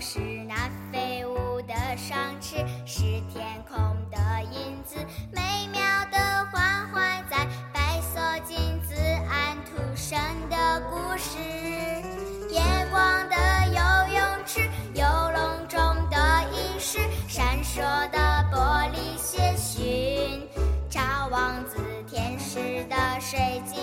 是那飞舞的双翅，是天空的影子，美妙的缓缓在白色金子安徒生的故事，夜光的游泳池，游龙中的仪式，闪烁的玻璃鞋，寻查王子天使的水晶。